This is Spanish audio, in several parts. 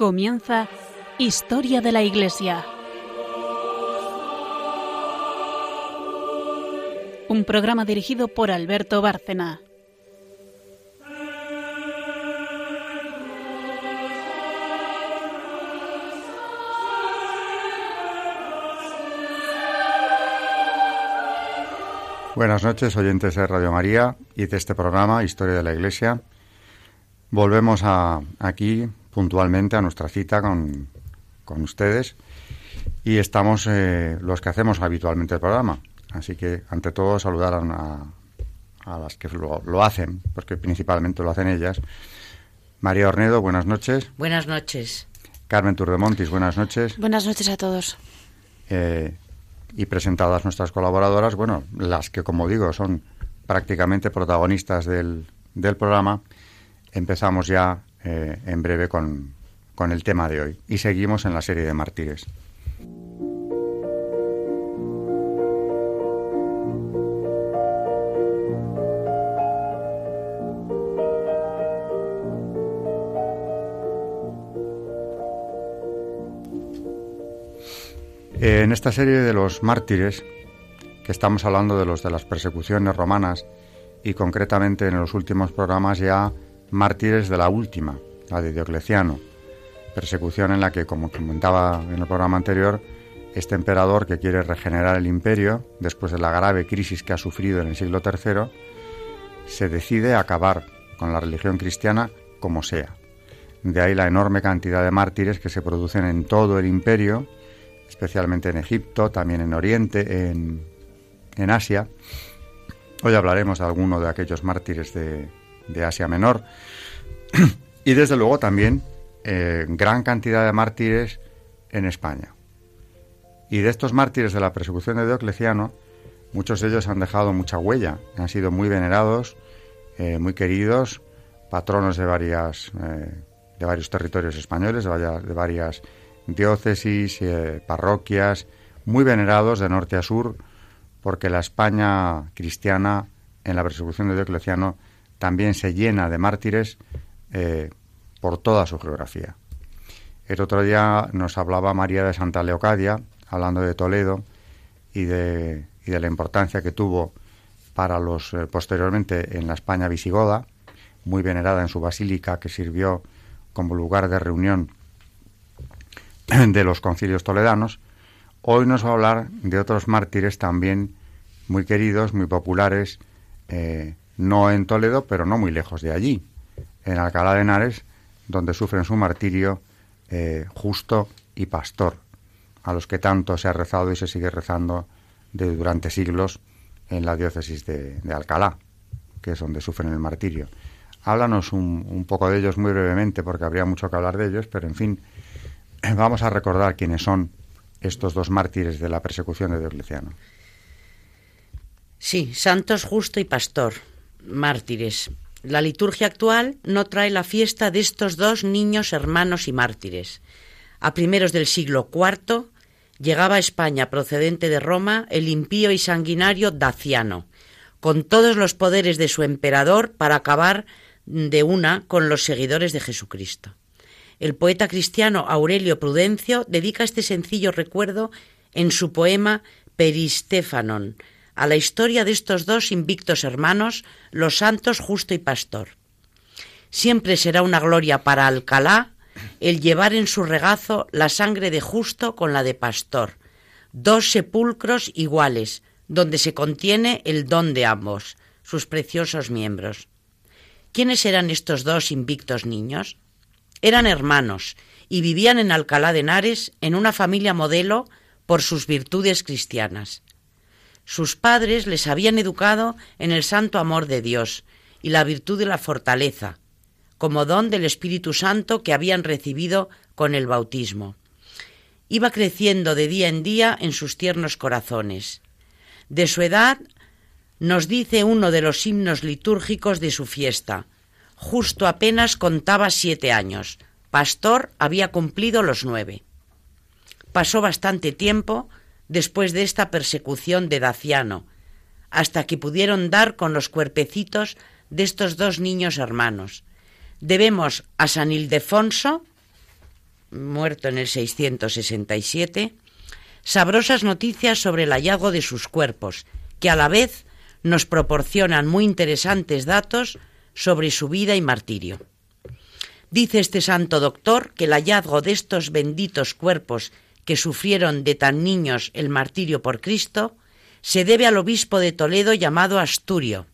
Comienza Historia de la Iglesia. Un programa dirigido por Alberto Bárcena. Buenas noches, oyentes de Radio María y de este programa Historia de la Iglesia. Volvemos a, aquí puntualmente a nuestra cita con, con ustedes y estamos eh, los que hacemos habitualmente el programa. Así que, ante todo, saludar a, a las que lo, lo, hacen, porque principalmente lo hacen ellas. María Ornedo, buenas noches. Buenas noches. Carmen Turdemontis, buenas noches. Buenas noches a todos. Eh, y presentadas nuestras colaboradoras, bueno, las que, como digo, son prácticamente protagonistas del, del programa, empezamos ya eh, en breve con, con el tema de hoy y seguimos en la serie de mártires. En esta serie de los mártires, que estamos hablando de los de las persecuciones romanas y concretamente en los últimos programas ya mártires de la última, la de Diocleciano, persecución en la que, como comentaba en el programa anterior, este emperador que quiere regenerar el imperio después de la grave crisis que ha sufrido en el siglo III, se decide a acabar con la religión cristiana como sea. De ahí la enorme cantidad de mártires que se producen en todo el imperio, especialmente en Egipto, también en Oriente, en, en Asia. Hoy hablaremos de alguno de aquellos mártires de, de Asia Menor. y desde luego también eh, gran cantidad de mártires en España. Y de estos mártires de la persecución de Diocleciano, muchos de ellos han dejado mucha huella, han sido muy venerados, eh, muy queridos, patronos de varias eh, de varios territorios españoles, de varias, de varias diócesis, parroquias, muy venerados de norte a sur, porque la España cristiana en la persecución de Diocleciano también se llena de mártires eh, por toda su geografía. El otro día nos hablaba María de Santa Leocadia, hablando de Toledo y de, y de la importancia que tuvo para los eh, posteriormente en la España visigoda, muy venerada en su basílica que sirvió como lugar de reunión de los concilios toledanos, hoy nos va a hablar de otros mártires también muy queridos, muy populares, eh, no en Toledo, pero no muy lejos de allí, en Alcalá de Henares, donde sufren su martirio eh, justo y pastor, a los que tanto se ha rezado y se sigue rezando de, durante siglos en la diócesis de, Alcalá, que es donde sufren el martirio. Háblanos un, un poco de ellos muy brevemente, porque habría mucho que hablar de ellos, pero en fin, vamos a recordar quiénes son estos dos mártires de la persecución de Diocleciano. Sí, santos justo y pastor, mártires. La liturgia actual no trae la fiesta de estos dos niños hermanos y mártires. A primeros del siglo IV llegaba a España procedente de Roma el impío y sanguinario Daciano, con todos los poderes de su emperador para acabar de una con los seguidores de Jesucristo. El poeta cristiano Aurelio Prudencio dedica este sencillo recuerdo en su poema Peristéfanon a la historia de estos dos invictos hermanos, los santos justo y pastor. Siempre será una gloria para Alcalá el llevar en su regazo la sangre de justo con la de pastor, dos sepulcros iguales, donde se contiene el don de ambos, sus preciosos miembros. ¿Quiénes eran estos dos invictos niños? Eran hermanos y vivían en Alcalá de Henares en una familia modelo por sus virtudes cristianas. Sus padres les habían educado en el santo amor de Dios y la virtud de la fortaleza, como don del Espíritu Santo que habían recibido con el bautismo. Iba creciendo de día en día en sus tiernos corazones. De su edad nos dice uno de los himnos litúrgicos de su fiesta. Justo apenas contaba siete años. Pastor había cumplido los nueve. Pasó bastante tiempo después de esta persecución de Daciano, hasta que pudieron dar con los cuerpecitos de estos dos niños hermanos. Debemos a San Ildefonso muerto en el 667, sabrosas noticias sobre el hallazgo de sus cuerpos, que a la vez nos proporcionan muy interesantes datos sobre su vida y martirio. Dice este santo doctor que el hallazgo de estos benditos cuerpos que sufrieron de tan niños el martirio por Cristo se debe al obispo de Toledo llamado Asturio.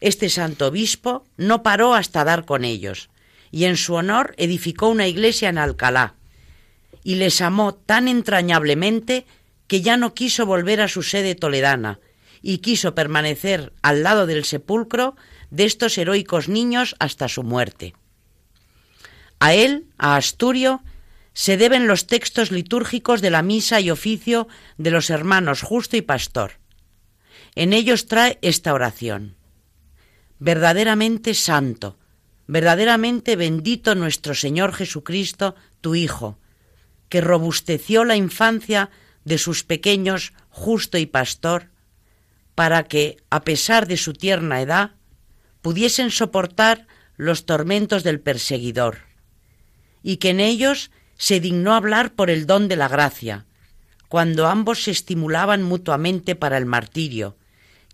Este santo obispo no paró hasta dar con ellos, y en su honor edificó una iglesia en Alcalá, y les amó tan entrañablemente que ya no quiso volver a su sede toledana, y quiso permanecer al lado del sepulcro de estos heroicos niños hasta su muerte. A él, a Asturio, se deben los textos litúrgicos de la misa y oficio de los hermanos Justo y Pastor. En ellos trae esta oración. Verdaderamente santo, verdaderamente bendito nuestro Señor Jesucristo, tu Hijo, que robusteció la infancia de sus pequeños Justo y Pastor, para que, a pesar de su tierna edad, pudiesen soportar los tormentos del perseguidor, y que en ellos se dignó hablar por el don de la gracia, cuando ambos se estimulaban mutuamente para el martirio,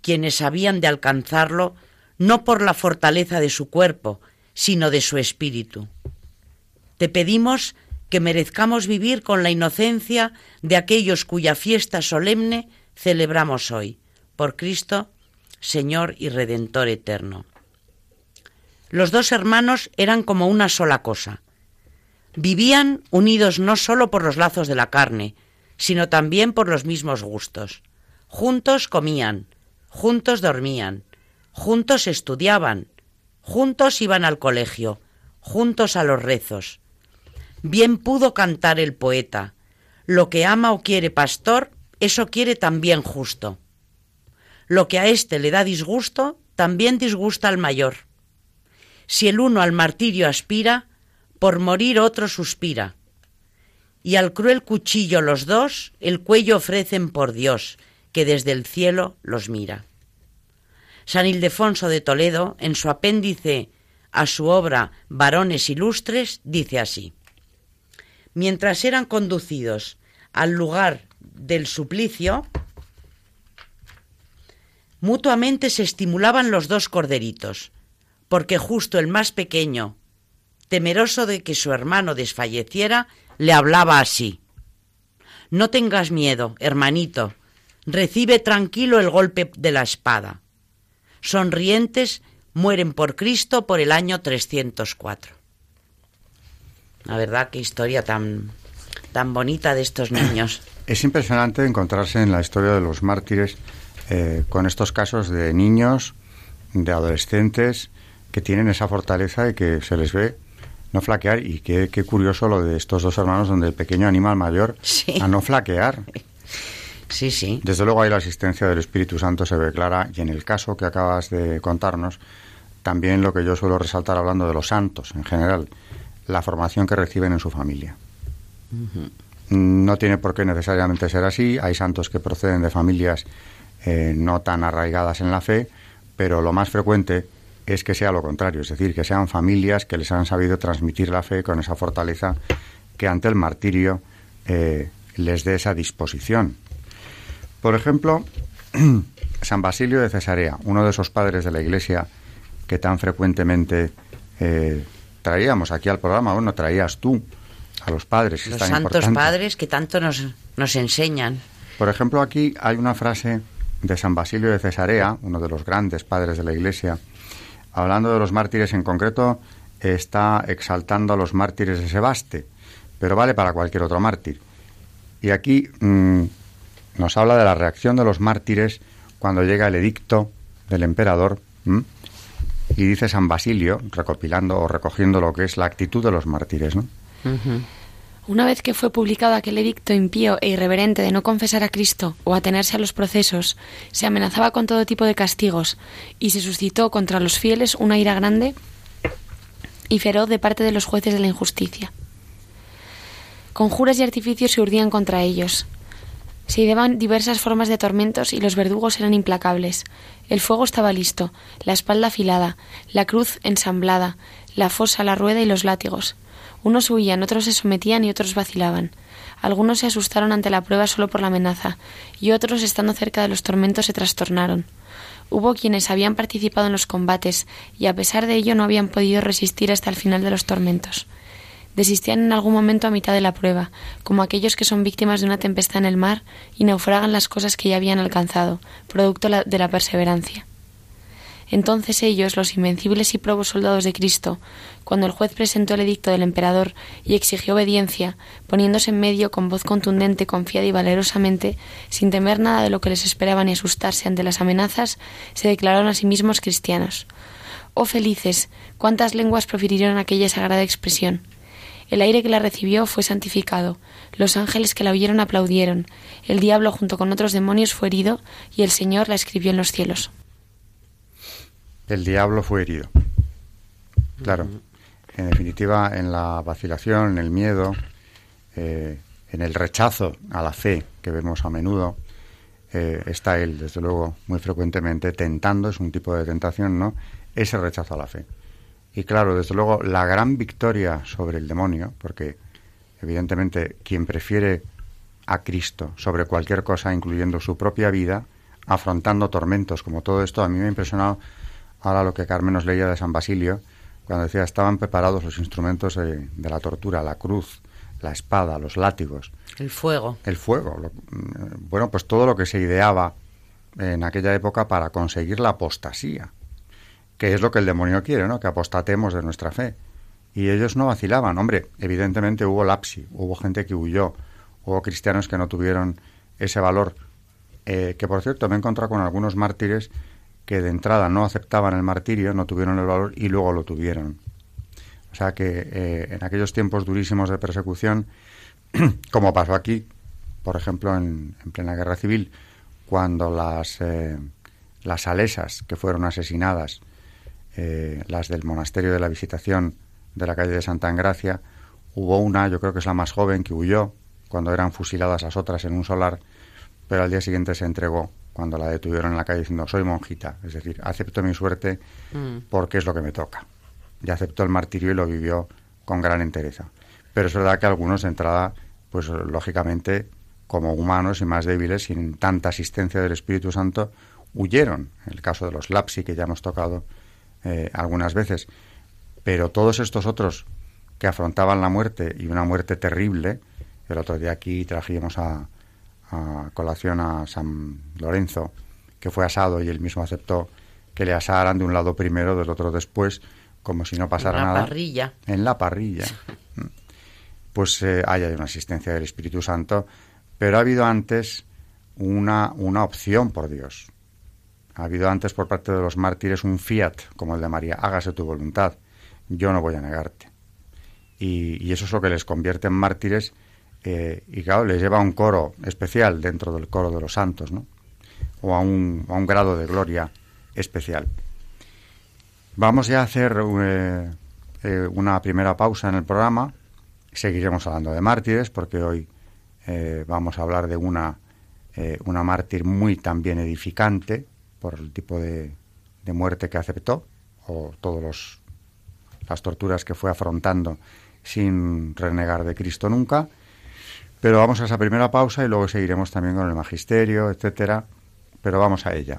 quienes habían de alcanzarlo no por la fortaleza de su cuerpo, sino de su espíritu. Te pedimos que merezcamos vivir con la inocencia de aquellos cuya fiesta solemne celebramos hoy por Cristo, Señor y Redentor eterno. Los dos hermanos eran como una sola cosa. Vivían unidos no sólo por los lazos de la carne, sino también por los mismos gustos. Juntos comían, juntos dormían, juntos estudiaban, juntos iban al colegio, juntos a los rezos. Bien pudo cantar el poeta, lo que ama o quiere pastor, eso quiere también justo. Lo que a éste le da disgusto, también disgusta al mayor. Si el uno al martirio aspira, por morir otro suspira. Y al cruel cuchillo los dos el cuello ofrecen por Dios, que desde el cielo los mira. San Ildefonso de Toledo, en su apéndice a su obra Varones Ilustres, dice así. Mientras eran conducidos al lugar del suplicio, Mutuamente se estimulaban los dos corderitos, porque justo el más pequeño, temeroso de que su hermano desfalleciera, le hablaba así. No tengas miedo, hermanito, recibe tranquilo el golpe de la espada. Sonrientes mueren por Cristo por el año 304. La verdad, qué historia tan, tan bonita de estos niños. Es impresionante encontrarse en la historia de los mártires eh, con estos casos de niños, de adolescentes que tienen esa fortaleza y que se les ve no flaquear. Y qué, curioso lo de estos dos hermanos donde el pequeño anima al mayor a no flaquear. Sí, sí. Desde luego ahí la asistencia del Espíritu Santo se ve clara y en el caso que acabas de contarnos, también lo que yo suelo resaltar hablando de los santos en general, la formación que reciben en su familia. No tiene por qué necesariamente ser así. Hay santos que proceden de familias eh, no tan arraigadas en la fe, pero lo más frecuente es que sea lo contrario, es decir, que sean familias que les han sabido transmitir la fe con esa fortaleza que ante el martirio eh, les dé esa disposición. Por ejemplo, San Basilio de Cesarea, uno de esos padres de la Iglesia que tan frecuentemente eh, traíamos aquí al programa, bueno, traías tú a los padres. Los santos padres que tanto nos, nos enseñan. Por ejemplo, aquí hay una frase de San Basilio de Cesarea, uno de los grandes padres de la Iglesia, hablando de los mártires en concreto, está exaltando a los mártires de Sebaste, pero vale para cualquier otro mártir. Y aquí mm, nos habla de la reacción de los mártires cuando llega el edicto del emperador y dice San Basilio, recopilando o recogiendo lo que es la actitud de los mártires, ¿no? Una vez que fue publicado aquel edicto impío e irreverente de no confesar a Cristo o atenerse a los procesos, se amenazaba con todo tipo de castigos y se suscitó contra los fieles una ira grande y feroz de parte de los jueces de la injusticia. Conjuras y artificios se urdían contra ellos. Se ideaban diversas formas de tormentos y los verdugos eran implacables. El fuego estaba listo, la espalda afilada, la cruz ensamblada, la fosa, la rueda y los látigos. Unos huían, otros se sometían y otros vacilaban. Algunos se asustaron ante la prueba solo por la amenaza, y otros, estando cerca de los tormentos, se trastornaron. Hubo quienes habían participado en los combates y a pesar de ello no habían podido resistir hasta el final de los tormentos. Desistían en algún momento a mitad de la prueba, como aquellos que son víctimas de una tempestad en el mar y naufragan las cosas que ya habían alcanzado, producto de la perseverancia. Entonces ellos, los invencibles y probos soldados de Cristo, cuando el juez presentó el edicto del emperador y exigió obediencia, poniéndose en medio con voz contundente, confiada y valerosamente, sin temer nada de lo que les esperaba ni asustarse ante las amenazas, se declararon a sí mismos cristianos. Oh felices, cuántas lenguas profirieron aquella sagrada expresión. El aire que la recibió fue santificado, los ángeles que la oyeron aplaudieron, el diablo junto con otros demonios fue herido y el Señor la escribió en los cielos. El diablo fue herido. Claro, en definitiva, en la vacilación, en el miedo, eh, en el rechazo a la fe que vemos a menudo, eh, está él, desde luego, muy frecuentemente tentando, es un tipo de tentación, ¿no? Ese rechazo a la fe. Y claro, desde luego, la gran victoria sobre el demonio, porque evidentemente quien prefiere a Cristo sobre cualquier cosa, incluyendo su propia vida, afrontando tormentos como todo esto, a mí me ha impresionado ahora lo que Carmen nos leía de San Basilio, cuando decía estaban preparados los instrumentos de, la tortura, la cruz, la espada, los látigos. El fuego. El fuego. Mm, bueno, pues todo lo que se ideaba en aquella época para conseguir la apostasía que es lo que el demonio quiere, ¿no? Que apostatemos de nuestra fe. Y ellos no vacilaban. Hombre, evidentemente hubo lapsi, hubo gente que huyó, hubo cristianos que no tuvieron ese valor. Eh, que por cierto me he encontrado con algunos mártires que de entrada no aceptaban el martirio, no tuvieron el valor y luego lo tuvieron. O sea que eh, en aquellos tiempos durísimos de persecución, como pasó aquí, por ejemplo, en, plena guerra civil, cuando las, eh, las salesas que fueron asesinadas eh, las del monasterio de la Visitación de la calle de Santa Engracia. Hubo una, yo creo que es la más joven, que huyó cuando eran fusiladas las otras en un solar, pero al día siguiente se entregó cuando la detuvieron en la calle diciendo soy monjita, es decir, acepto mi suerte mm. porque es lo que me toca. Y aceptó el martirio y lo vivió con gran entereza. Pero es verdad que algunos de entrada, pues lógicamente, como humanos y más débiles, sin tanta asistencia del Espíritu Santo, huyeron. En el caso de los lapsi que ya hemos tocado, eh, algunas veces, pero todos estos otros que afrontaban la muerte y una muerte terrible, el otro día aquí trajimos a, colación a San Lorenzo, que fue asado y él mismo aceptó que le asaran de un lado primero, del otro después, como si no pasara nada. En la parrilla. En la parrilla. Pues eh, hay una asistencia del Espíritu Santo, pero ha habido antes una, una opción por Dios. Ha habido antes por parte de los mártires un fiat, como el de María, hágase tu voluntad, yo no voy a negarte. Y, eso es lo que les convierte en mártires eh, y claro, les lleva a un coro especial dentro del coro de los santos, ¿no? O a un, a un grado de gloria especial. Vamos ya a hacer eh, eh, una primera pausa en el programa. Seguiremos hablando de mártires porque hoy vamos a hablar de una, una mártir muy también edificante, por el tipo de, muerte que aceptó o todas las torturas que fue afrontando sin renegar de Cristo nunca. Pero vamos a esa primera pausa y luego seguiremos también con el magisterio, etcétera. Pero vamos a ella.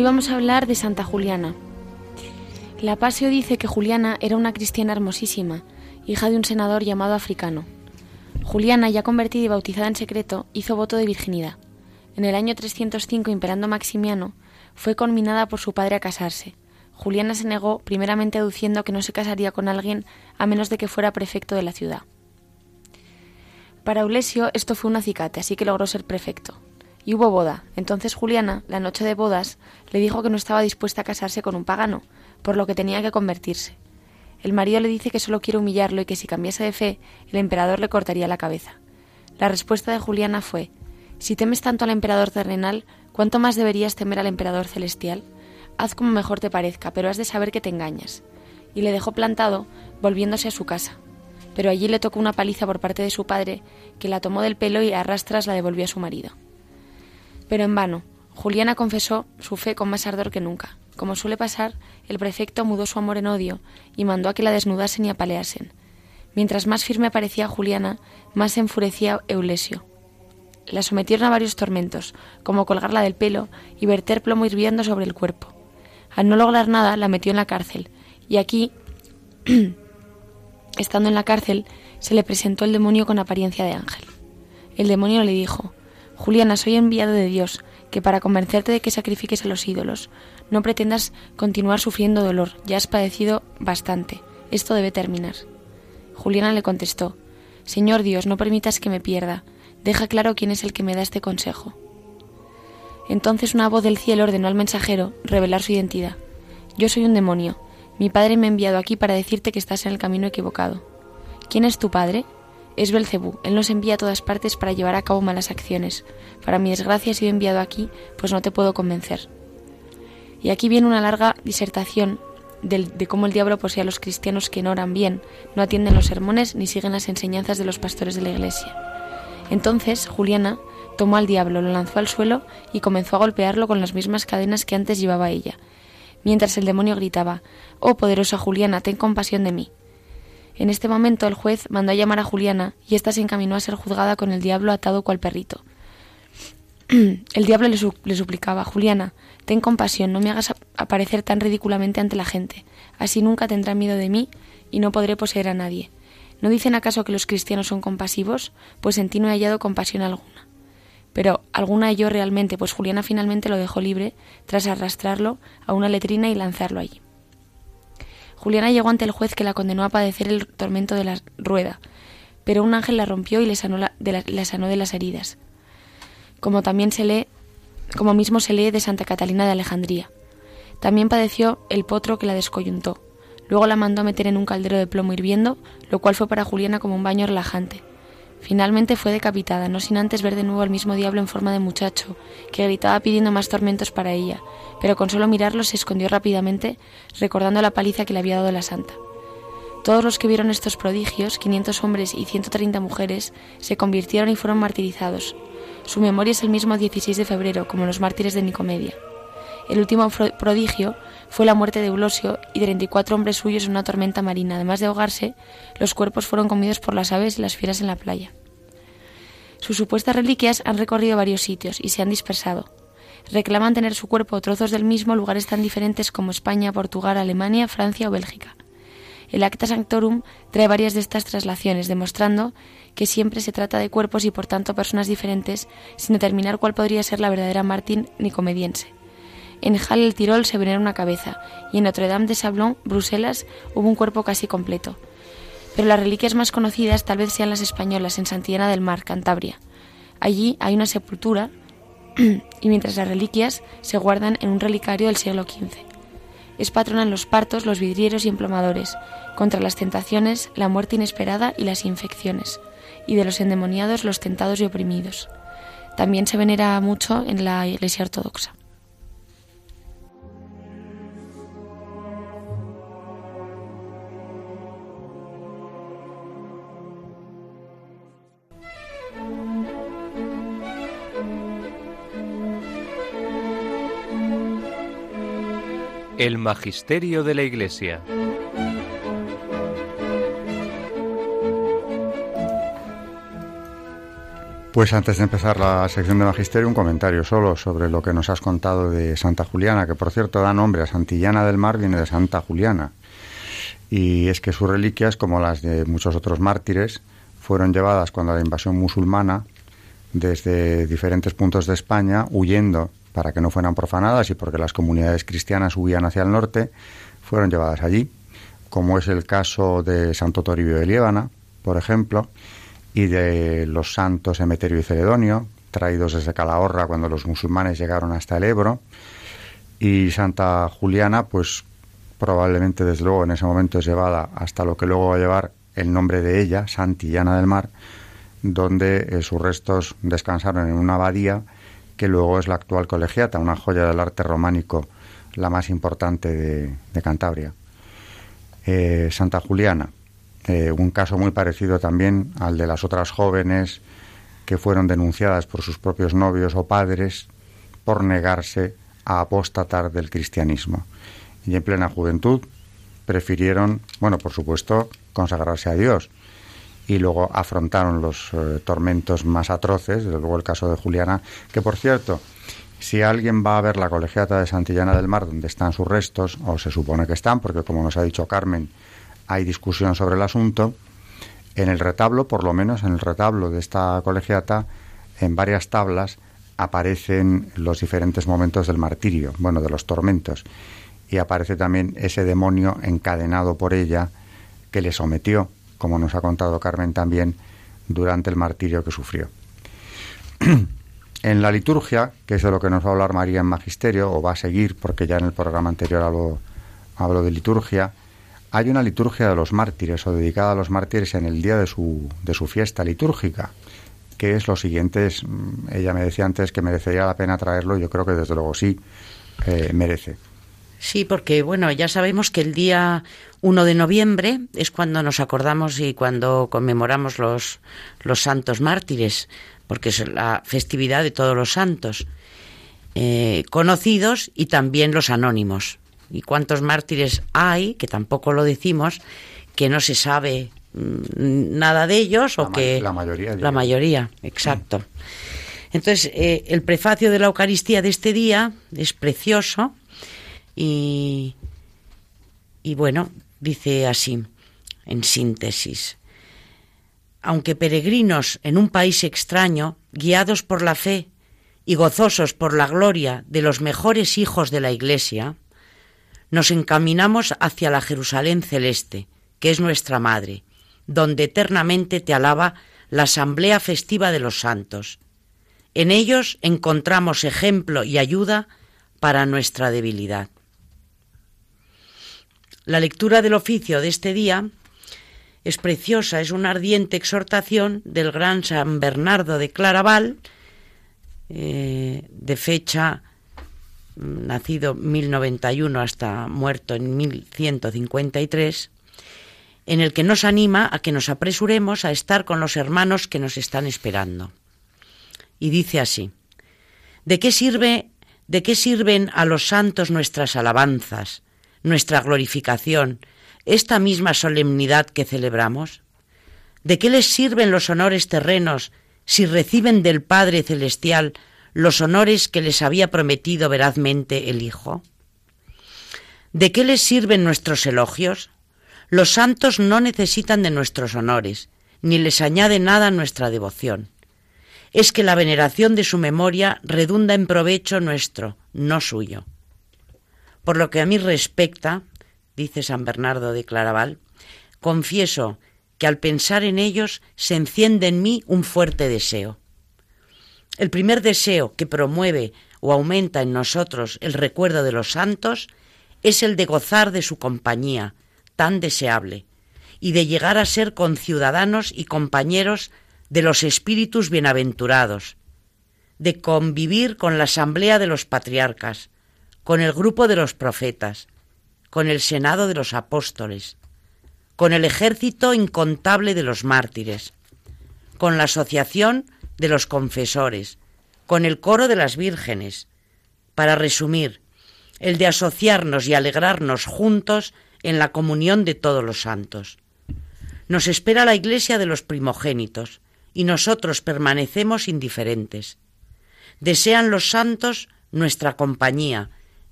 Hoy vamos a hablar de Santa Juliana. La Pasio dice que Juliana era una cristiana hermosísima, hija de un senador llamado africano. Juliana, ya convertida y bautizada en secreto, hizo voto de virginidad. En el año 305, imperando Maximiano, fue conminada por su padre a casarse. Juliana se negó, primeramente aduciendo que no se casaría con alguien a menos de que fuera prefecto de la ciudad. Para Eulesio esto fue un acicate, así que logró ser prefecto. Y hubo boda. Entonces Juliana, la noche de bodas, le dijo que no estaba dispuesta a casarse con un pagano, por lo que tenía que convertirse. El marido le dice que solo quiere humillarlo y que si cambiase de fe, el emperador le cortaría la cabeza. La respuesta de Juliana fue Si temes tanto al emperador terrenal, ¿cuánto más deberías temer al emperador celestial? Haz como mejor te parezca, pero has de saber que te engañas. Y le dejó plantado, volviéndose a su casa. Pero allí le tocó una paliza por parte de su padre, que la tomó del pelo y a rastras la devolvió a su marido. Pero en vano. Juliana confesó su fe con más ardor que nunca. Como suele pasar, el prefecto mudó su amor en odio y mandó a que la desnudasen y apaleasen. Mientras más firme parecía Juliana, más se enfurecía Eulesio. La sometieron a varios tormentos, como colgarla del pelo y verter plomo hirviendo sobre el cuerpo. Al no lograr nada, la metió en la cárcel, y aquí, estando en la cárcel, se le presentó el demonio con apariencia de ángel. El demonio le dijo, Juliana, soy enviado de Dios, que para convencerte de que sacrifiques a los ídolos, no pretendas continuar sufriendo dolor, ya has padecido bastante, esto debe terminar. Juliana le contestó, Señor Dios, no permitas que me pierda, deja claro quién es el que me da este consejo. Entonces una voz del cielo ordenó al mensajero revelar su identidad. Yo soy un demonio. Mi padre me ha enviado aquí para decirte que estás en el camino equivocado. ¿Quién es tu padre? Es Belcebú. Él nos envía a todas partes para llevar a cabo malas acciones. Para mi desgracia he sido enviado aquí, pues no te puedo convencer. Y aquí viene una larga disertación de cómo el diablo posee a los cristianos que no oran bien, no atienden los sermones ni siguen las enseñanzas de los pastores de la iglesia. Entonces Juliana tomó al diablo, lo lanzó al suelo y comenzó a golpearlo con las mismas cadenas que antes llevaba ella, mientras el demonio gritaba Oh poderosa Juliana, ten compasión de mí. En este momento el juez mandó a llamar a Juliana y ésta se encaminó a ser juzgada con el diablo atado cual perrito. el diablo le, suplicaba Juliana, ten compasión, no me hagas aparecer tan ridículamente ante la gente. Así nunca tendrá miedo de mí y no podré poseer a nadie. ¿No dicen acaso que los cristianos son compasivos? Pues en ti no he hallado compasión alguna. Pero alguna halló realmente, pues Juliana finalmente lo dejó libre tras arrastrarlo a una letrina y lanzarlo allí. Juliana llegó ante el juez que la condenó a padecer el tormento de la rueda, pero un ángel la rompió y le sanó, de, sanó de las heridas. Como también se lee, como mismo se lee de Santa Catalina de Alejandría. También padeció el potro que la descoyuntó. Luego la mandó a meter en un caldero de plomo hirviendo, lo cual fue para Juliana como un baño relajante. Finalmente fue decapitada, no sin antes ver de nuevo al mismo diablo en forma de muchacho, que gritaba pidiendo más tormentos para ella, pero con solo mirarlo se escondió rápidamente, recordando la paliza que le había dado la santa. Todos los que vieron estos prodigios, 500 hombres y 130 mujeres, se convirtieron y fueron martirizados. Su memoria es el mismo 16 de febrero, como los mártires de Nicomedia. El último prodigio fue la muerte de Eulosio y 34 hombres suyos en una tormenta marina. Además de ahogarse, los cuerpos fueron comidos por las aves y las fieras en la playa. Sus supuestas reliquias han recorrido varios sitios y se han dispersado. Reclaman tener su cuerpo o trozos del mismo lugares tan diferentes como España, Portugal, Alemania, Francia o Bélgica. El Acta Sanctorum trae varias de estas traslaciones, demostrando que siempre se trata de cuerpos y por tanto personas diferentes, sin determinar cuál podría ser la verdadera Martín nicomediense. En Halle el Tirol se venera una cabeza y en Notre Dame de Sablon, Bruselas, hubo un cuerpo casi completo. Pero las reliquias más conocidas tal vez sean las españolas en Santillana del Mar, Cantabria. Allí hay una sepultura y mientras las reliquias se guardan en un relicario del siglo XV. Es patrona en los partos, los vidrieros y emplomadores, contra las tentaciones, la muerte inesperada y las infecciones, y de los endemoniados, los tentados y oprimidos. También se venera mucho en la Iglesia Ortodoxa. El Magisterio de la Iglesia. Pues antes de empezar la sección de Magisterio, un comentario solo sobre lo que nos has contado de Santa Juliana, que por cierto da nombre a Santillana del Mar, viene de Santa Juliana. Y es que sus reliquias, como las de muchos otros mártires, fueron llevadas cuando la invasión musulmana desde diferentes puntos de España, huyendo para que no fueran profanadas y porque las comunidades cristianas huían hacia el norte, fueron llevadas allí, como es el caso de Santo Toribio de Liébana, por ejemplo, y de los santos Emeterio y Celedonio, traídos desde Calahorra cuando los musulmanes llegaron hasta el Ebro, y Santa Juliana, pues probablemente desde luego en ese momento es llevada hasta lo que luego va a llevar el nombre de ella, Santillana del Mar, donde eh, sus restos descansaron en una abadía que luego es la actual colegiata, una joya del arte románico, la más importante de, Cantabria. Eh, Santa Juliana, eh, un caso muy parecido también al de las otras jóvenes que fueron denunciadas por sus propios novios o padres por negarse a apostatar del cristianismo. Y en plena juventud prefirieron, bueno, por supuesto, consagrarse a Dios, y luego afrontaron los eh, tormentos más atroces, desde luego el caso de Juliana, que por cierto, si alguien va a ver la colegiata de Santillana del Mar, donde están sus restos, o se supone que están, porque como nos ha dicho Carmen, hay discusión sobre el asunto, en el retablo, por lo menos en el retablo de esta colegiata, en varias tablas aparecen los diferentes momentos del martirio, bueno, de los tormentos, y aparece también ese demonio encadenado por ella que le sometió como nos ha contado Carmen también, durante el martirio que sufrió. en la liturgia, que es de lo que nos va a hablar María en Magisterio, o va a seguir, porque ya en el programa anterior hablo, de liturgia, hay una liturgia de los mártires, o dedicada a los mártires en el día de su, de su fiesta litúrgica, que es lo siguiente, mm, ella me decía antes que merecería la pena traerlo, yo creo que desde luego sí, eh, merece. Sí, porque bueno, ya sabemos que el día 1 de noviembre es cuando nos acordamos y cuando conmemoramos los, los santos mártires, porque es la festividad de todos los santos, eh, conocidos y también los anónimos. ¿Y cuántos mártires hay, que tampoco lo decimos, que no se sabe mm, nada de ellos o que... La mayoría. La mayoría, exacto. Entonces, eh, el prefacio de la Eucaristía de este día es precioso y, bueno, dice así, en síntesis, aunque peregrinos en un país extraño, guiados por la fe y gozosos por la gloria de los mejores hijos de la Iglesia, nos encaminamos hacia la Jerusalén celeste, que es nuestra Madre, donde eternamente te alaba la asamblea festiva de los santos. En ellos encontramos ejemplo y ayuda para nuestra debilidad. La lectura del oficio de este día es preciosa, es una ardiente exhortación del gran San Bernardo de Claraval, eh, de fecha mm, nacido 1091 hasta muerto en 1153, en el que nos anima a que nos apresuremos a estar con los hermanos que nos están esperando. Y dice así: ¿De qué sirve de qué sirven a los santos nuestras alabanzas? Nuestra glorificación, esta misma solemnidad que celebramos? ¿De qué les sirven los honores terrenos si reciben del Padre Celestial los honores que les había prometido verazmente el Hijo? ¿De qué les sirven nuestros elogios? Los santos no necesitan de nuestros honores, ni les añade nada nuestra devoción. Es que la veneración de su memoria redunda en provecho nuestro, no suyo. Por lo que a mí respecta, dice San Bernardo de Claraval, confieso que al pensar en ellos se enciende en mí un fuerte deseo. El primer deseo que promueve o aumenta en nosotros el recuerdo de los santos es el de gozar de su compañía, tan deseable, y de llegar a ser conciudadanos y compañeros de los espíritus bienaventurados, de convivir con la asamblea de los patriarcas, con el grupo de los profetas, con el senado de los apóstoles, con el ejército incontable de los mártires, con la asociación de los confesores, con el coro de las vírgenes, para resumir, el de asociarnos y alegrarnos juntos en la comunión de todos los santos. Nos espera la iglesia de los primogénitos, y nosotros permanecemos indiferentes. Desean los santos nuestra compañía,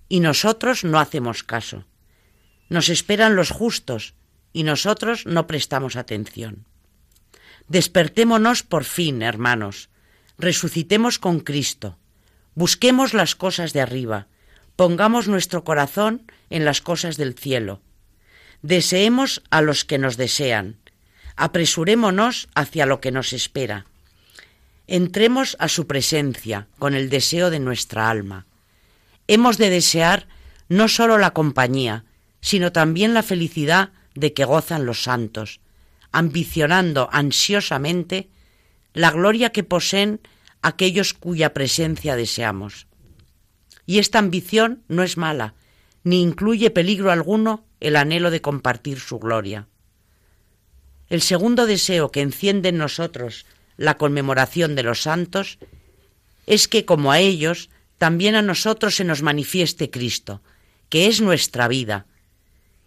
y nosotros no hacemos caso. Nos esperan los justos, y nosotros no prestamos atención. Despertémonos por fin, hermanos, resucitemos con Cristo, busquemos las cosas de arriba, pongamos nuestro corazón en las cosas del cielo, deseemos a los que nos desean, apresurémonos hacia lo que nos espera, entremos a su presencia con el deseo de nuestra alma. Hemos de desear no sólo la compañía, sino también la felicidad de que gozan los santos, ambicionando ansiosamente la gloria que poseen aquellos cuya presencia deseamos. Y esta ambición no es mala, ni incluye peligro alguno el anhelo de compartir su gloria. El segundo deseo que enciende en nosotros la conmemoración de los santos es que, como a ellos, también a nosotros se nos manifieste Cristo, que es nuestra vida,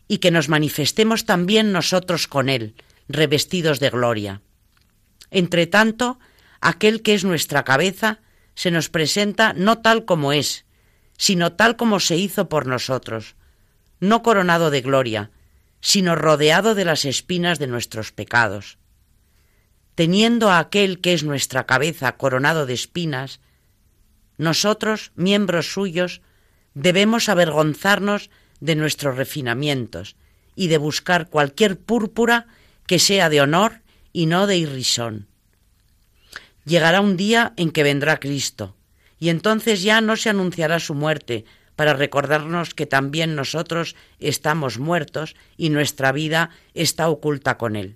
y que nos manifestemos también nosotros con Él, revestidos de gloria. Entre tanto, aquel que es nuestra cabeza se nos presenta no tal como es, sino tal como se hizo por nosotros, no coronado de gloria, sino rodeado de las espinas de nuestros pecados. Teniendo a aquel que es nuestra cabeza coronado de espinas, nosotros, miembros suyos, debemos avergonzarnos de nuestros refinamientos y de buscar cualquier púrpura que sea de honor y no de irrisón. Llegará un día en que vendrá Cristo, y entonces ya no se anunciará su muerte, para recordarnos que también nosotros estamos muertos y nuestra vida está oculta con Él.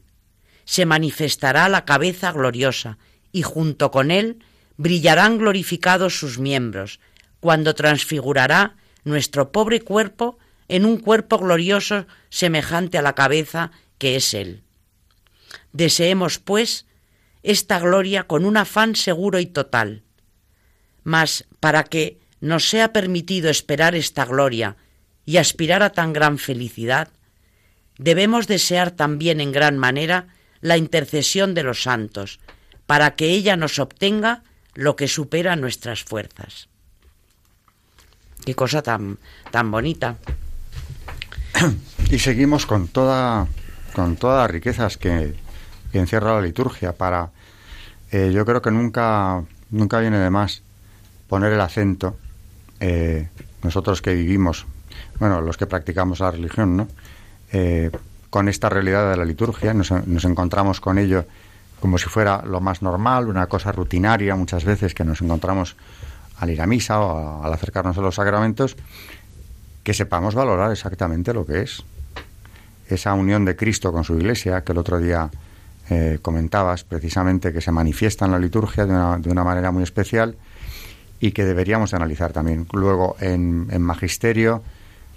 Se manifestará la cabeza gloriosa, y junto con Él brillarán glorificados sus miembros, cuando transfigurará nuestro pobre cuerpo en un cuerpo glorioso semejante a la cabeza que es Él. Deseemos, pues, esta gloria con un afán seguro y total. Mas para que nos sea permitido esperar esta gloria y aspirar a tan gran felicidad, debemos desear también en gran manera la intercesión de los santos, para que ella nos obtenga lo que supera nuestras fuerzas. Qué cosa tan, tan bonita. Y seguimos con toda con todas las riquezas que, encierra la liturgia para eh, yo creo que nunca nunca viene de más poner el acento eh, nosotros que vivimos bueno los que practicamos la religión no eh, con esta realidad de la liturgia nos, nos, encontramos con ello como si fuera lo más normal una cosa rutinaria muchas veces que nos encontramos al ir a misa o al acercarnos a los sacramentos que sepamos valorar exactamente lo que es esa unión de Cristo con su iglesia, que el otro día eh, comentabas precisamente, que se manifiesta en la liturgia de una, de una, manera muy especial y que deberíamos analizar también. Luego, en, en Magisterio,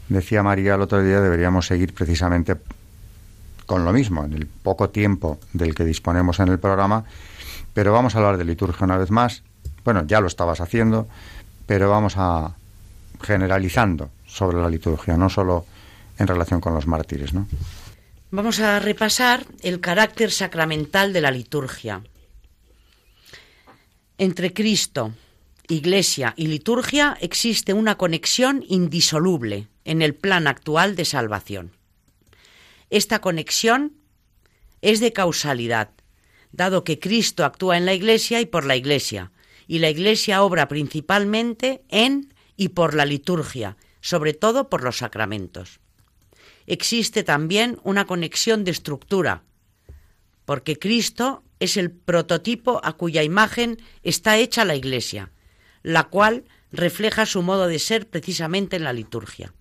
decía María el otro día, deberíamos seguir precisamente con lo mismo, en el poco tiempo del que disponemos en el programa, pero vamos a hablar de liturgia una vez más. Bueno, ya lo estabas haciendo, pero vamos a generalizando sobre la liturgia, no solo en relación con los mártires, ¿no? Vamos a repasar el carácter sacramental de la liturgia. Entre Cristo, Iglesia y liturgia existe una conexión indisoluble en el plan actual de salvación. Esta conexión es de causalidad, dado que Cristo actúa en la Iglesia y por la Iglesia, y la Iglesia obra principalmente en y por la liturgia, sobre todo por los sacramentos existe también una conexión de estructura, porque Cristo es el prototipo a cuya imagen está hecha la Iglesia, la cual refleja su modo de ser precisamente en la liturgia.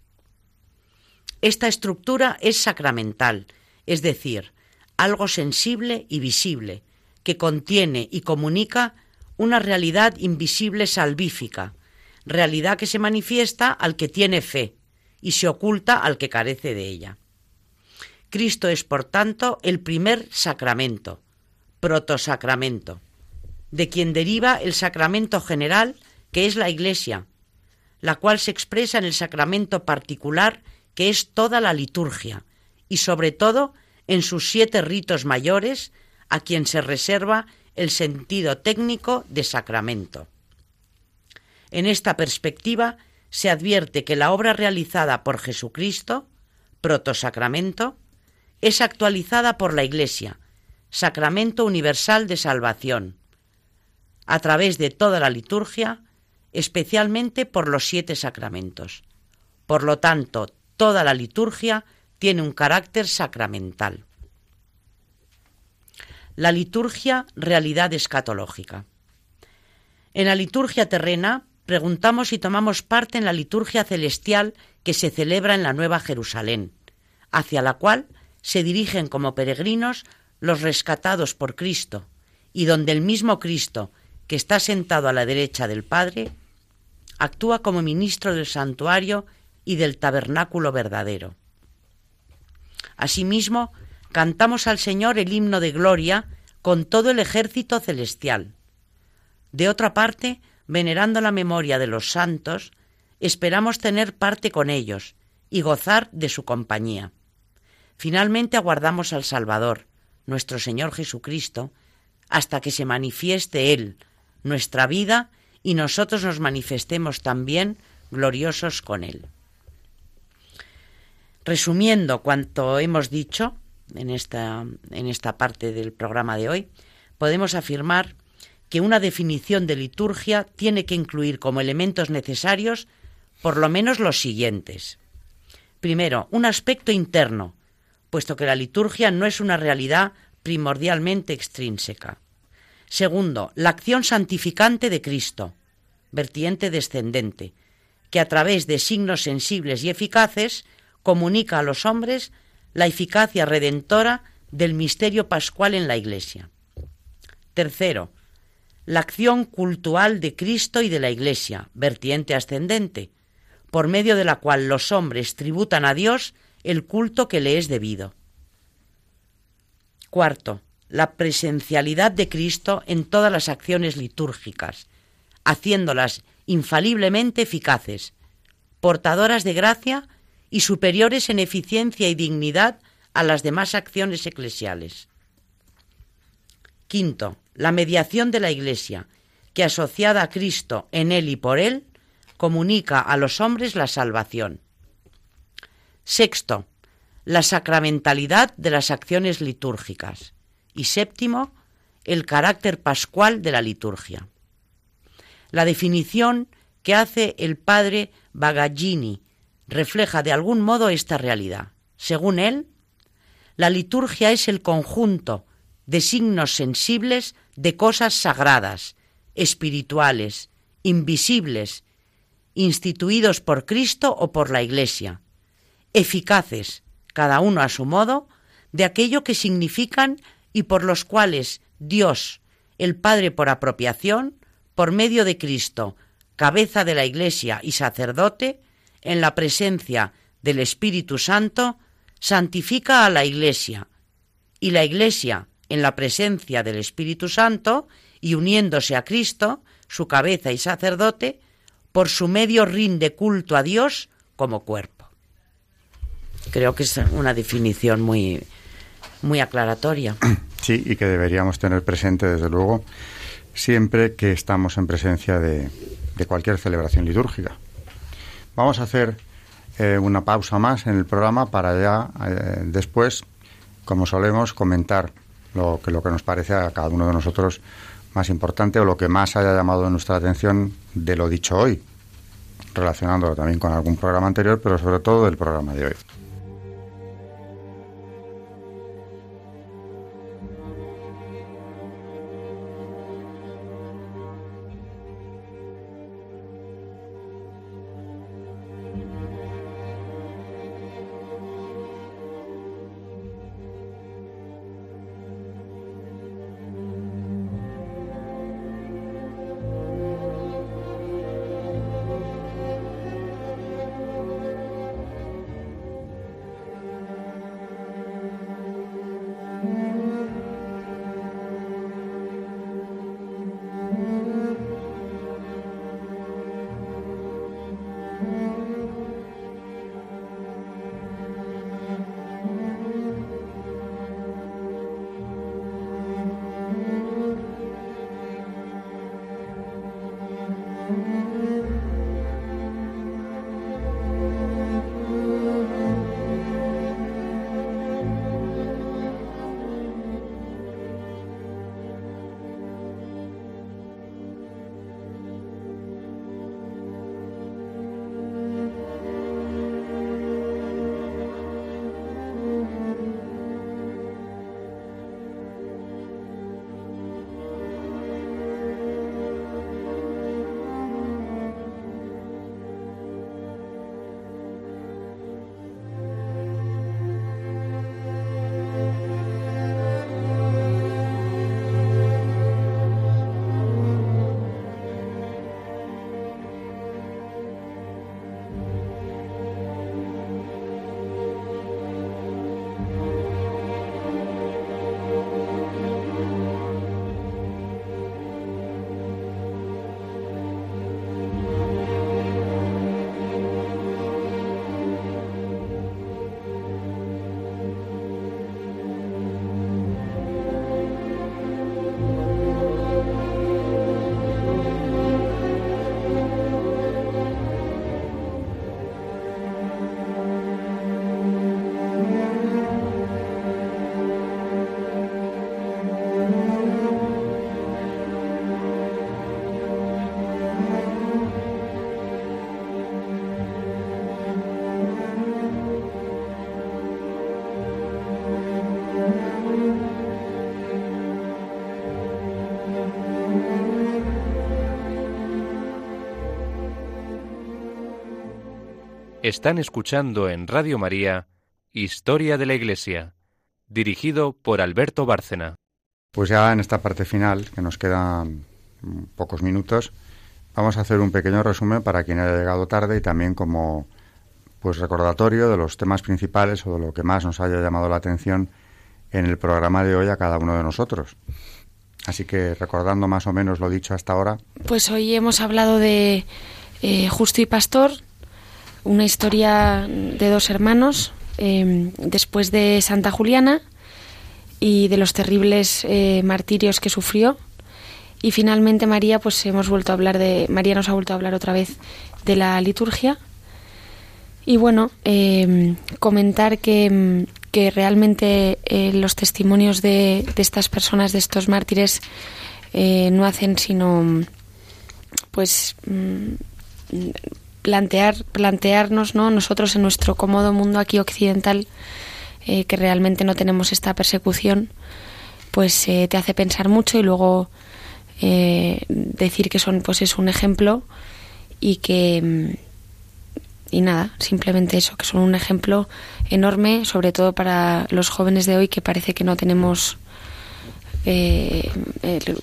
Esta estructura es sacramental, es decir, algo sensible y visible, que contiene y comunica una realidad invisible salvífica, realidad que se manifiesta al que tiene fe y se oculta al que carece de ella. Cristo es, por tanto, el primer sacramento, protosacramento, de quien deriva el sacramento general, que es la Iglesia, la cual se expresa en el sacramento particular, que es toda la liturgia, y sobre todo en sus siete ritos mayores, a quien se reserva el sentido técnico de sacramento. En esta perspectiva se advierte que la obra realizada por Jesucristo, protosacramento, es actualizada por la Iglesia, sacramento universal de salvación, a través de toda la liturgia, especialmente por los siete sacramentos. Por lo tanto, toda la liturgia tiene un carácter sacramental. La liturgia, realidad escatológica. En la liturgia terrena preguntamos si tomamos parte en la liturgia celestial que se celebra en la Nueva Jerusalén, hacia la cual se dirigen como peregrinos los rescatados por Cristo, y donde el mismo Cristo, que está sentado a la derecha del Padre, actúa como ministro del santuario y del tabernáculo verdadero. Asimismo, cantamos al Señor el himno de gloria con todo el ejército celestial. De otra parte, venerando la memoria de los santos, esperamos tener parte con ellos y gozar de su compañía. Finalmente aguardamos al Salvador, nuestro Señor Jesucristo, hasta que se manifieste Él, nuestra vida, y nosotros nos manifestemos también gloriosos con Él. Resumiendo cuanto hemos dicho en esta, en esta parte del programa de hoy, podemos afirmar que una definición de liturgia tiene que incluir como elementos necesarios por lo menos los siguientes. Primero, un aspecto interno, puesto que la liturgia no es una realidad primordialmente extrínseca. Segundo, la acción santificante de Cristo, vertiente descendente, que a través de signos sensibles y eficaces comunica a los hombres la eficacia redentora del misterio pascual en la Iglesia. Tercero, la acción cultual de Cristo y de la Iglesia, vertiente ascendente, por medio de la cual los hombres tributan a Dios el culto que le es debido. Cuarto, la presencialidad de Cristo en todas las acciones litúrgicas, haciéndolas infaliblemente eficaces, portadoras de gracia y superiores en eficiencia y dignidad a las demás acciones eclesiales. Quinto, la mediación de la Iglesia, que asociada a Cristo en Él y por Él, comunica a los hombres la salvación. Sexto, la sacramentalidad de las acciones litúrgicas. Y séptimo, el carácter pascual de la liturgia. La definición que hace el padre Bagaglini refleja de algún modo esta realidad. Según él, la liturgia es el conjunto de signos sensibles de cosas sagradas, espirituales, invisibles, instituidos por Cristo o por la Iglesia, eficaces, cada uno a su modo, de aquello que significan y por los cuales Dios, el Padre por apropiación, por medio de Cristo, cabeza de la Iglesia y sacerdote, en la presencia del Espíritu Santo, santifica a la Iglesia, y la Iglesia, en la presencia del Espíritu Santo, y uniéndose a Cristo, su cabeza y sacerdote, por su medio rinde culto a Dios como cuerpo. Creo que es una definición muy, muy aclaratoria. Sí, y que deberíamos tener presente, desde luego, siempre que estamos en presencia de, cualquier celebración litúrgica. Vamos a hacer eh, una pausa más en el programa para ya eh, después, como solemos, comentar lo que, lo que nos parece a cada uno de nosotros más importante o lo que más haya llamado nuestra atención de lo dicho hoy, relacionándolo también con algún programa anterior, pero sobre todo del programa de hoy. Están escuchando en Radio María Historia de la Iglesia, dirigido por Alberto Bárcena. Pues ya en esta parte final, que nos quedan pocos minutos, vamos a hacer un pequeño resumen para quien haya llegado tarde y también como pues recordatorio de los temas principales o de lo que más nos haya llamado la atención en el programa de hoy a cada uno de nosotros. Así que recordando más o menos lo dicho hasta ahora. Pues hoy hemos hablado de eh, Justo y Pastor, una historia de dos hermanos em, después de Santa Juliana y de los terribles eh, martirios que sufrió. Y finalmente María, pues hemos vuelto a hablar de María nos ha vuelto a hablar otra vez de la liturgia. Y bueno, em, comentar que, que realmente eh, los testimonios de, de, estas personas, de estos mártires, eh, no hacen sino pues mm, plantear, plantearnos ¿no? nosotros en nuestro cómodo mundo aquí occidental eh, que realmente no tenemos esta persecución, pues te hace pensar mucho y luego decir que son pues es un ejemplo y que mm, y nada, simplemente eso, que son un ejemplo enorme, sobre todo para los jóvenes de hoy que parece que no tenemos eh,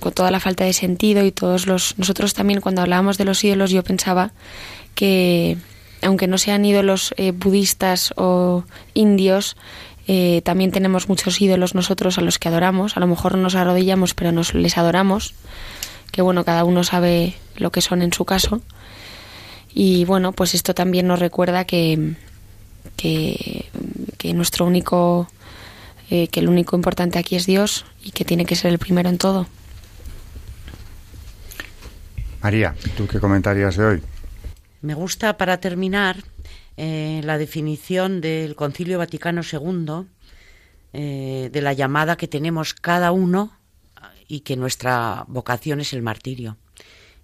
con toda la falta de sentido y todos los nosotros también cuando hablábamos de los ídolos yo pensaba que aunque no sean ídolos eh, budistas o indios eh, también tenemos muchos ídolos nosotros a los que adoramos a lo mejor no nos arrodillamos pero nos les adoramos que bueno cada uno sabe lo que son en su caso y bueno, pues esto también nos recuerda que, que, nuestro único, eh, que el único importante aquí es Dios y que tiene que ser el primero en todo. María, ¿tú qué comentarías de hoy? Me gusta, para terminar, eh, la definición del Concilio Vaticano II eh, de la llamada que tenemos cada uno y que nuestra vocación es el martirio.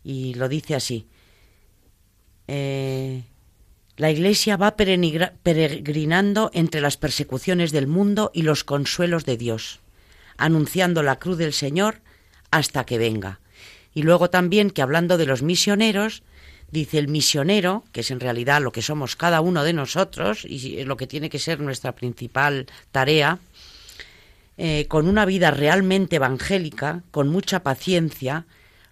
Y lo dice así, eh, la Iglesia va peregrinando entre las persecuciones del mundo y los consuelos de Dios, anunciando la cruz del Señor hasta que venga. Y luego también que hablando de los misioneros, dice el misionero, que es en realidad lo que somos cada uno de nosotros y lo que tiene que ser nuestra principal tarea, eh, con una vida realmente evangélica, con mucha paciencia,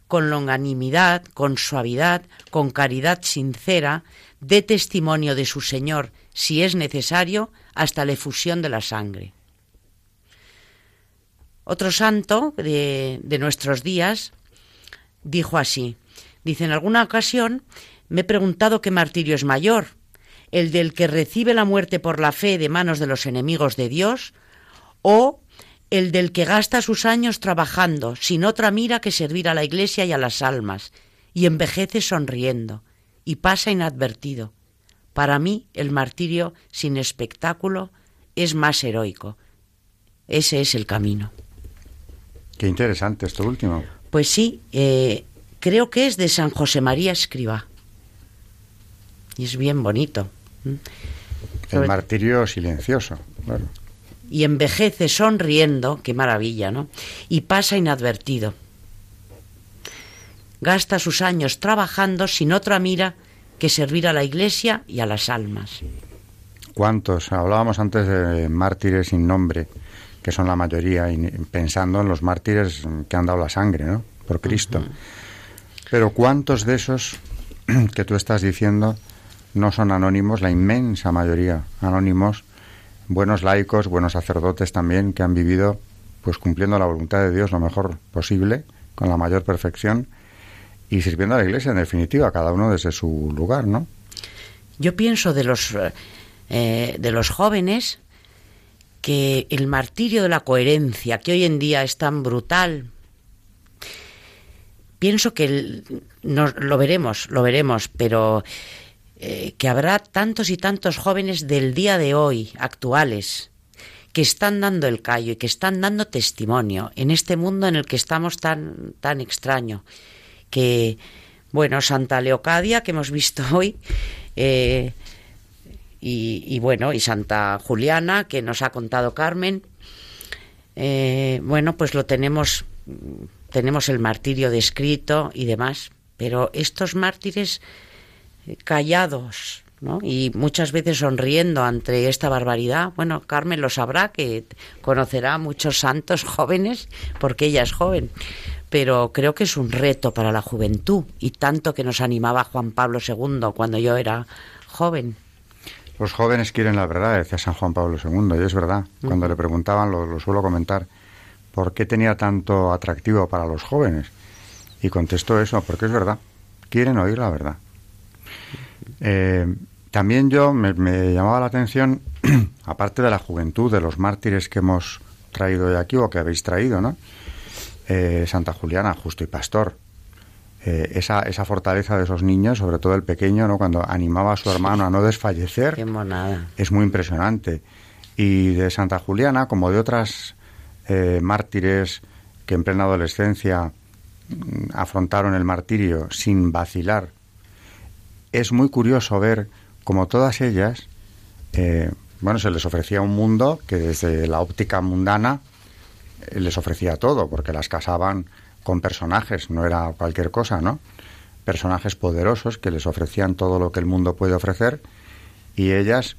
con longanimidad, con suavidad, con caridad sincera, dé testimonio de su Señor, si es necesario, hasta la efusión de la sangre. Otro santo de, de nuestros días dijo así, dice, en alguna ocasión me he preguntado qué martirio es mayor, el del que recibe la muerte por la fe de manos de los enemigos de Dios, o el del que gasta sus años trabajando, sin otra mira que servir a la Iglesia y a las almas, y envejece sonriendo, y pasa inadvertido. Para mí el martirio sin espectáculo es más heroico. Ese es el camino. Qué interesante esto último. Pues sí, eh, creo que es de San José María Escriba. Y es bien bonito. El martirio silencioso, claro y envejece sonriendo, qué maravilla, ¿no? Y pasa inadvertido. Gasta sus años trabajando sin otra mira que servir a la Iglesia y a las almas. ¿Cuántos? Hablábamos antes de mártires sin nombre, que son la mayoría, y pensando en los mártires que han dado la sangre, ¿no? Por Cristo. Pero ¿cuántos de esos que tú estás diciendo no son anónimos? La inmensa mayoría anónimos buenos laicos, buenos sacerdotes también que han vivido pues cumpliendo la voluntad de Dios lo mejor posible, con la mayor perfección y sirviendo a la Iglesia en definitiva, cada uno desde su lugar, ¿no? Yo pienso de los eh, de los jóvenes que el martirio de la coherencia, que hoy en día es tan brutal, pienso que lo veremos, lo veremos, pero eh, que habrá tantos y tantos jóvenes del día de hoy, actuales, que están dando el callo y que están dando testimonio en este mundo en el que estamos tan, tan extraño. Que, bueno, Santa Leocadia, que hemos visto hoy, eh, y, bueno, y Santa Juliana, que nos ha contado Carmen, eh, bueno, pues lo tenemos, tenemos el martirio descrito y demás, pero estos mártires callados, ¿no? Y muchas veces sonriendo ante esta barbaridad. Bueno, Carmen lo sabrá, que conocerá a muchos santos jóvenes, porque ella es joven. Pero creo que es un reto para la juventud, y tanto que nos animaba Juan Pablo II cuando yo era joven. Los jóvenes quieren la verdad, decía San Juan Pablo II, y es verdad. Cuando le preguntaban, lo, suelo comentar, ¿por qué tenía tanto atractivo para los jóvenes? Y contestó eso, porque es verdad, quieren oír la verdad. Eh, también yo me, llamaba la atención, aparte de la juventud, de los mártires que hemos traído de aquí o que habéis traído, ¿no? Eh, Santa Juliana, justo y pastor, eh, esa, esa fortaleza de esos niños, sobre todo el pequeño, ¿no? cuando animaba a su hermano a no desfallecer, es muy impresionante. Y de Santa Juliana, como de otras eh, mártires que en plena adolescencia mm, afrontaron el martirio sin vacilar, es muy curioso ver como todas ellas, eh, bueno, se les ofrecía un mundo que desde la óptica mundana les ofrecía todo, porque las casaban con personajes, no era cualquier cosa, ¿no? Personajes poderosos que les ofrecían todo lo que el mundo puede ofrecer y ellas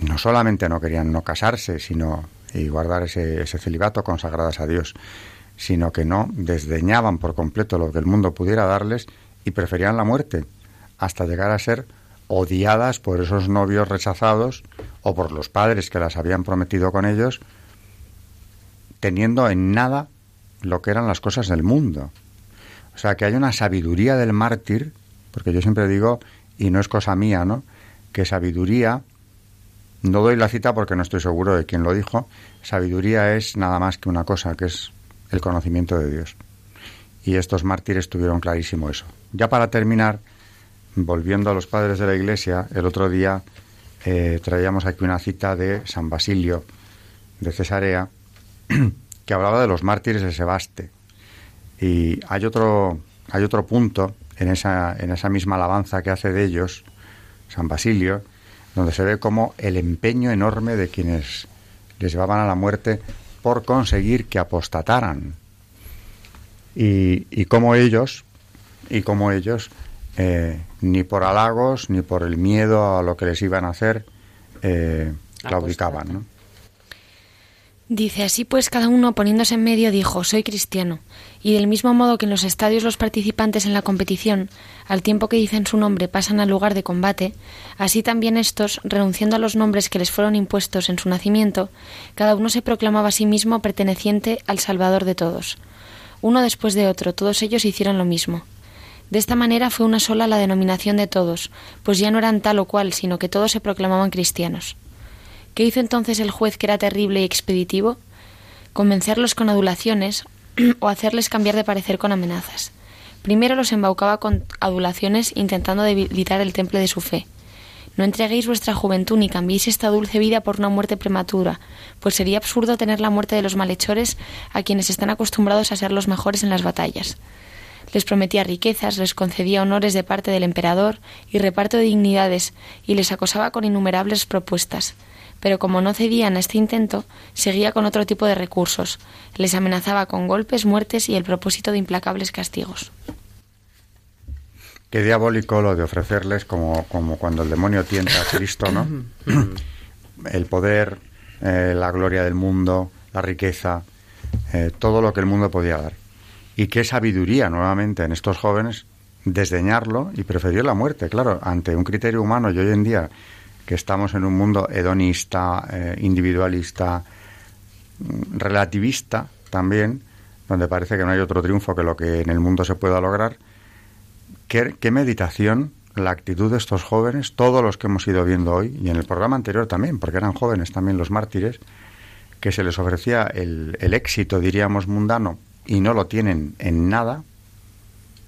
no solamente no querían no casarse, sino y guardar ese, celibato consagradas a Dios, sino que no desdeñaban por completo lo que el mundo pudiera darles y preferían la muerte, hasta llegar a ser odiadas por esos novios rechazados o por los padres que las habían prometido con ellos, teniendo en nada lo que eran las cosas del mundo. O sea, que hay una sabiduría del mártir, porque yo siempre digo, y no es cosa mía, ¿no? Que sabiduría, no doy la cita porque no estoy seguro de quién lo dijo, sabiduría es nada más que una cosa, que es el conocimiento de Dios. Y estos mártires tuvieron clarísimo eso. Ya para terminar, volviendo a los padres de la Iglesia, el otro día eh, traíamos aquí una cita de San Basilio de Cesarea, que hablaba de los mártires de Sebaste. Y hay otro, hay otro punto en esa, en esa misma alabanza que hace de ellos, San Basilio, donde se ve como el empeño enorme de quienes les llevaban a la muerte por conseguir que apostataran. Y, y como ellos, y como ellos, eh, ni por halagos, ni por el miedo a lo que les iban a hacer, eh, claudicaban. Dice así pues cada uno poniéndose en medio dijo soy cristiano y del mismo modo que en los estadios los participantes en la competición al tiempo que dicen su nombre pasan al lugar de combate así también estos renunciando a los nombres que les fueron impuestos en su nacimiento cada uno se proclamaba a sí mismo perteneciente al Salvador de todos. Uno después de otro todos ellos hicieron lo mismo. De esta manera fue una sola la denominación de todos pues ya no eran tal o cual sino que todos se proclamaban cristianos ¿Qué hizo entonces el juez que era terrible y expeditivo? Convencerlos con adulaciones o hacerles cambiar de parecer con amenazas. Primero los embaucaba con adulaciones intentando debilitar el temple de su fe. No entreguéis vuestra juventud ni cambiéis esta dulce vida por una muerte prematura, pues sería absurdo tener la muerte de los malhechores a quienes están acostumbrados a ser los mejores en las batallas. Les prometía riquezas, les concedía honores de parte del emperador y reparto de dignidades, y les acosaba con innumerables propuestas pero como no cedían a este intento, seguía con otro tipo de recursos. Les amenazaba con golpes, muertes y el propósito de implacables castigos. Qué diabólico lo de ofrecerles como, como cuando el demonio tienta a Cristo, ¿no? el poder, eh, la gloria del mundo, la riqueza, eh, todo lo que el mundo podía dar. Y qué sabiduría nuevamente en estos jóvenes desdeñarlo y preferir la muerte, claro, ante un criterio humano y hoy en día que estamos en un mundo hedonista, eh, individualista, mm, relativista también, donde parece que no hay otro triunfo que lo que en el mundo se pueda lograr. ¿Qué, meditación la actitud de estos jóvenes, todos los que hemos ido viendo hoy, y en el programa anterior también, porque eran jóvenes también los mártires, que se les ofrecía el, el éxito, diríamos, mundano, y no lo tienen en nada,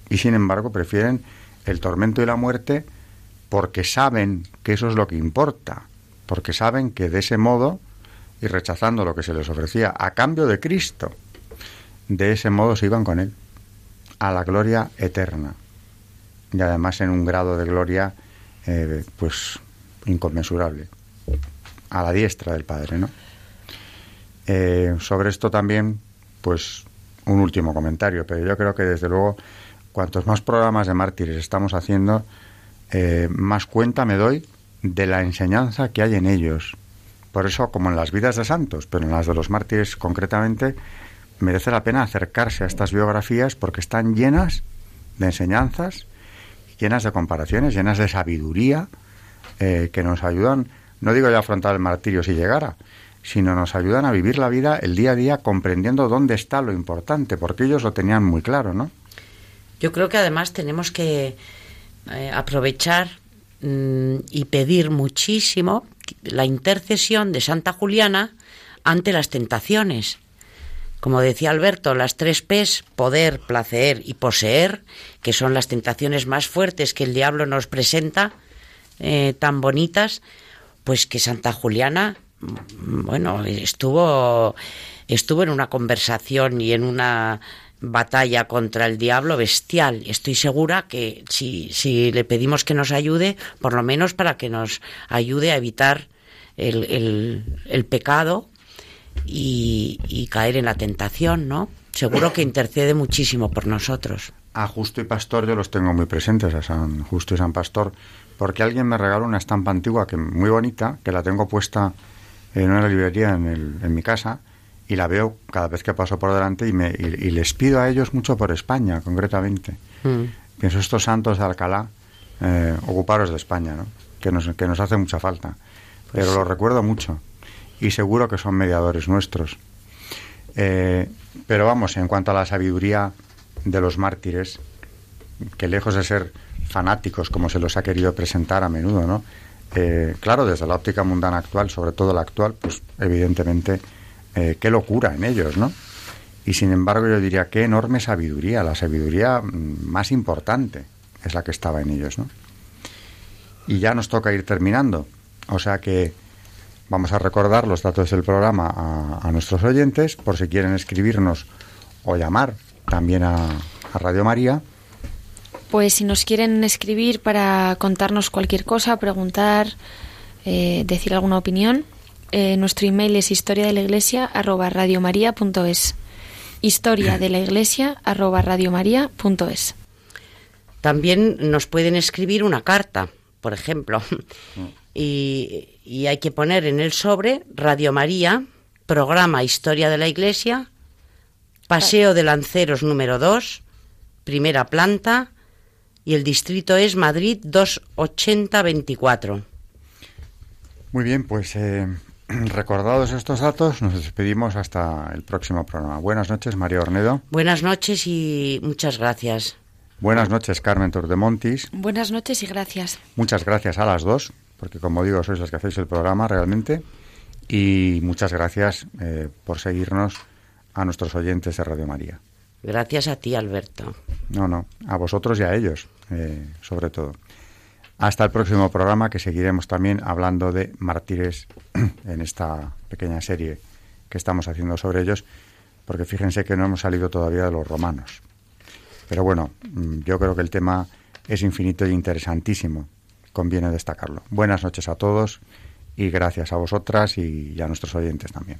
y sin embargo prefieren el tormento y la muerte porque saben que eso es lo que importa, porque saben que de ese modo, y rechazando lo que se les ofrecía a cambio de Cristo, de ese modo se iban con Él, a la gloria eterna, y además en un grado de gloria, eh, pues, inconmensurable, a la diestra del Padre, ¿no? Eh, sobre esto también, pues, un último comentario, pero yo creo que desde luego, cuantos más programas de mártires estamos haciendo, eh, más cuenta me doy de la enseñanza que hay en ellos. Por eso, como en las vidas de santos, pero en las de los mártires concretamente, merece la pena acercarse a estas biografías porque están llenas de enseñanzas, llenas de comparaciones, llenas de sabiduría, eh, que nos ayudan, no digo ya a afrontar el martirio si llegara, sino nos ayudan a vivir la vida el día a día comprendiendo dónde está lo importante, porque ellos lo tenían muy claro, ¿no? Yo creo que además tenemos que eh, aprovechar mm, y pedir muchísimo la intercesión de Santa Juliana ante las tentaciones. Como decía Alberto, las tres P's, poder, placer y poseer, que son las tentaciones más fuertes que el diablo nos presenta, eh, tan bonitas, pues que Santa Juliana, mm, bueno, estuvo, estuvo en una conversación y en una batalla contra el diablo bestial. Estoy segura que si, si le pedimos que nos ayude, por lo menos para que nos ayude a evitar el, el, pecado y, y, caer en la tentación, ¿no? Seguro que intercede muchísimo por nosotros. A Justo y Pastor yo los tengo muy presentes, a San Justo y San Pastor, porque alguien me regaló una estampa antigua que muy bonita, que la tengo puesta en una librería en, el, en mi casa, y la veo cada vez que paso por delante y, me, y, les pido a ellos mucho por España, concretamente. Mm. Pienso estos santos de Alcalá, eh, ocuparos de España, ¿no? que, nos, que nos hace mucha falta. Pues Pero lo recuerdo mucho y seguro que son mediadores nuestros. Eh, pero vamos, en cuanto a la sabiduría de los mártires, que lejos de ser fanáticos como se los ha querido presentar a menudo, ¿no? Eh, claro, desde la óptica mundana actual, sobre todo la actual, pues evidentemente eh, qué locura en ellos, ¿no? Y sin embargo yo diría qué enorme sabiduría, la sabiduría mm, más importante es la que estaba en ellos, ¿no? Y ya nos toca ir terminando, o sea que vamos a recordar los datos del programa a, nuestros oyentes por si quieren escribirnos o llamar también a, Radio María. Pues si nos quieren escribir para contarnos cualquier cosa, preguntar, eh, decir alguna opinión, eh, nuestro email es historia de la iglesia arroba radiomaria.es. Historia de la iglesia arroba radiomaria.es. También nos pueden escribir una carta, por ejemplo, y, y, hay que poner en el sobre Radio María, programa Historia de la Iglesia, Paseo de Lanceros número 2, primera planta, y el distrito es Madrid 28024. Muy bien, pues eh, Recordados estos datos, nos despedimos hasta el próximo programa. Buenas noches, María Ornedo. Buenas noches y muchas gracias. Buenas noches, Carmen Tordemontis. Buenas noches y gracias. Muchas gracias a las dos, porque como digo, sois las que hacéis el programa realmente. Y muchas gracias eh, por seguirnos a nuestros oyentes de Radio María. Gracias a ti, Alberto. No, no, a vosotros y a ellos, eh, sobre todo. Hasta el próximo programa que seguiremos también hablando de mártires en esta pequeña serie que estamos haciendo sobre ellos, porque fíjense que no hemos salido todavía de los romanos. Pero bueno, mm, yo creo que el tema es infinito e interesantísimo. Conviene destacarlo. Buenas noches a todos y gracias a vosotras y a nuestros oyentes también.